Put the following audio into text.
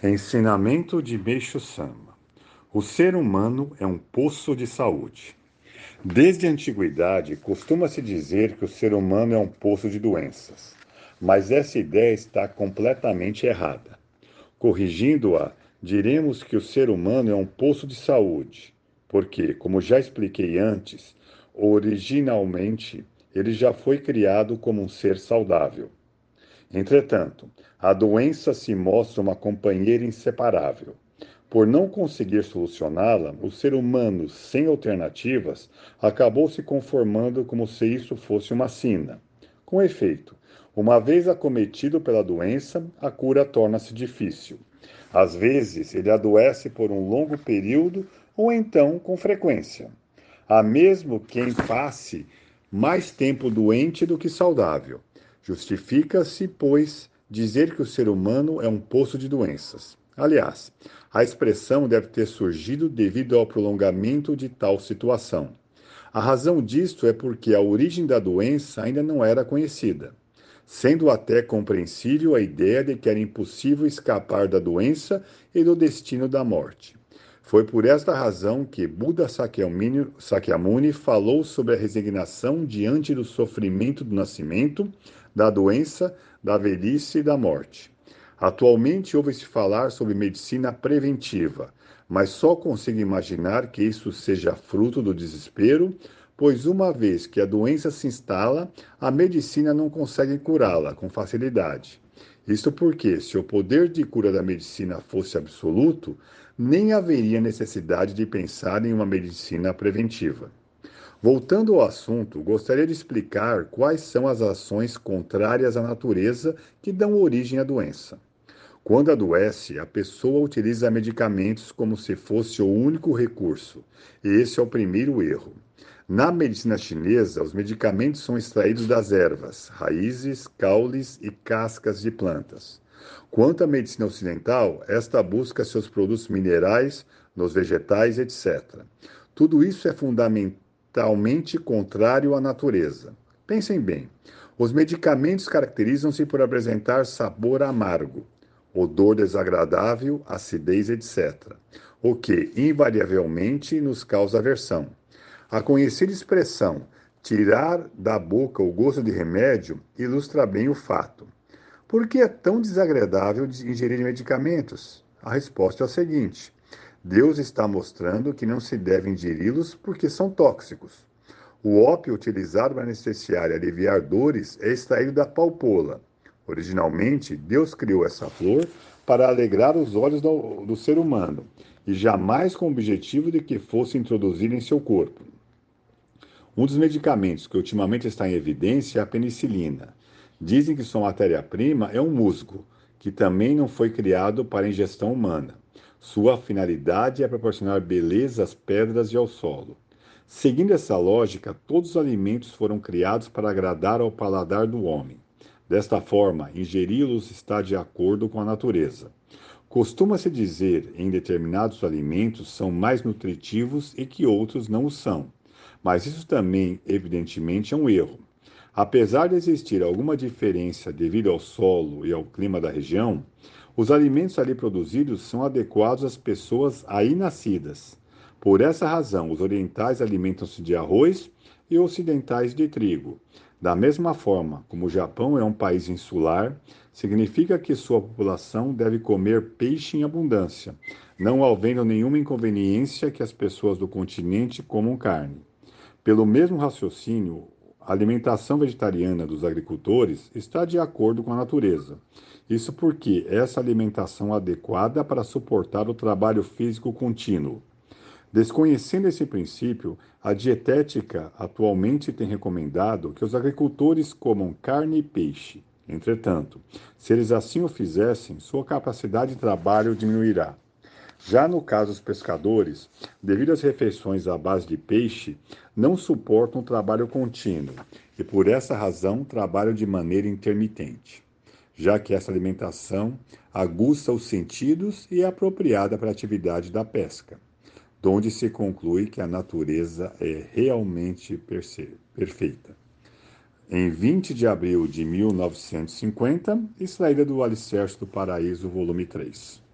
Ensinamento de Meixo Sama: O ser humano é um poço de saúde. Desde a antiguidade, costuma-se dizer que o ser humano é um poço de doenças, mas essa ideia está completamente errada. Corrigindo-a, diremos que o ser humano é um poço de saúde, porque, como já expliquei antes, originalmente ele já foi criado como um ser saudável. Entretanto, a doença se mostra uma companheira inseparável. Por não conseguir solucioná-la, o ser humano, sem alternativas, acabou se conformando como se isso fosse uma sina. Com efeito, uma vez acometido pela doença, a cura torna-se difícil. Às vezes, ele adoece por um longo período ou então com frequência. Há mesmo quem passe mais tempo doente do que saudável. Justifica-se, pois, dizer que o ser humano é um poço de doenças. Aliás, a expressão deve ter surgido devido ao prolongamento de tal situação. A razão disto é porque a origem da doença ainda não era conhecida, sendo até compreensível a ideia de que era impossível escapar da doença e do destino da morte. Foi por esta razão que Buda Sakyamuni falou sobre a resignação diante do sofrimento do nascimento, da doença, da velhice e da morte. Atualmente ouve-se falar sobre medicina preventiva, mas só consigo imaginar que isso seja fruto do desespero, pois uma vez que a doença se instala, a medicina não consegue curá-la com facilidade. Isto porque, se o poder de cura da medicina fosse absoluto, nem haveria necessidade de pensar em uma medicina preventiva. Voltando ao assunto, gostaria de explicar quais são as ações contrárias à natureza que dão origem à doença. Quando adoece, a pessoa utiliza medicamentos como se fosse o único recurso. Esse é o primeiro erro. Na medicina chinesa, os medicamentos são extraídos das ervas, raízes, caules e cascas de plantas. Quanto à medicina ocidental, esta busca seus produtos minerais nos vegetais, etc. Tudo isso é fundamentalmente contrário à natureza. Pensem bem: os medicamentos caracterizam-se por apresentar sabor amargo, odor desagradável, acidez, etc., o que invariavelmente nos causa aversão. A conhecida expressão tirar da boca o gosto de remédio ilustra bem o fato. Por que é tão desagradável ingerir medicamentos? A resposta é a seguinte: Deus está mostrando que não se deve ingeri-los porque são tóxicos. O ópio utilizado para anestesiar e aliviar dores é extraído da palpola. Originalmente, Deus criou essa flor para alegrar os olhos do, do ser humano e jamais com o objetivo de que fosse introduzida em seu corpo. Um dos medicamentos que ultimamente está em evidência é a penicilina. Dizem que sua matéria-prima é um musgo, que também não foi criado para ingestão humana. Sua finalidade é proporcionar beleza às pedras e ao solo. Seguindo essa lógica, todos os alimentos foram criados para agradar ao paladar do homem. Desta forma, ingeri-los está de acordo com a natureza. Costuma-se dizer em determinados alimentos são mais nutritivos e que outros não o são. Mas isso também, evidentemente, é um erro. Apesar de existir alguma diferença devido ao solo e ao clima da região, os alimentos ali produzidos são adequados às pessoas aí nascidas. Por essa razão, os orientais alimentam-se de arroz e ocidentais de trigo. Da mesma forma, como o Japão é um país insular, significa que sua população deve comer peixe em abundância, não havendo nenhuma inconveniência que as pessoas do continente comam carne. Pelo mesmo raciocínio, a alimentação vegetariana dos agricultores está de acordo com a natureza. Isso porque essa alimentação adequada para suportar o trabalho físico contínuo. Desconhecendo esse princípio, a dietética atualmente tem recomendado que os agricultores comam carne e peixe. Entretanto, se eles assim o fizessem, sua capacidade de trabalho diminuirá. Já no caso dos pescadores, devido às refeições à base de peixe, não suportam trabalho contínuo e, por essa razão, trabalham de maneira intermitente, já que essa alimentação aguça os sentidos e é apropriada para a atividade da pesca, donde se conclui que a natureza é realmente perfeita. Em 20 de abril de 1950, extraída do Alicerce do Paraíso, volume 3.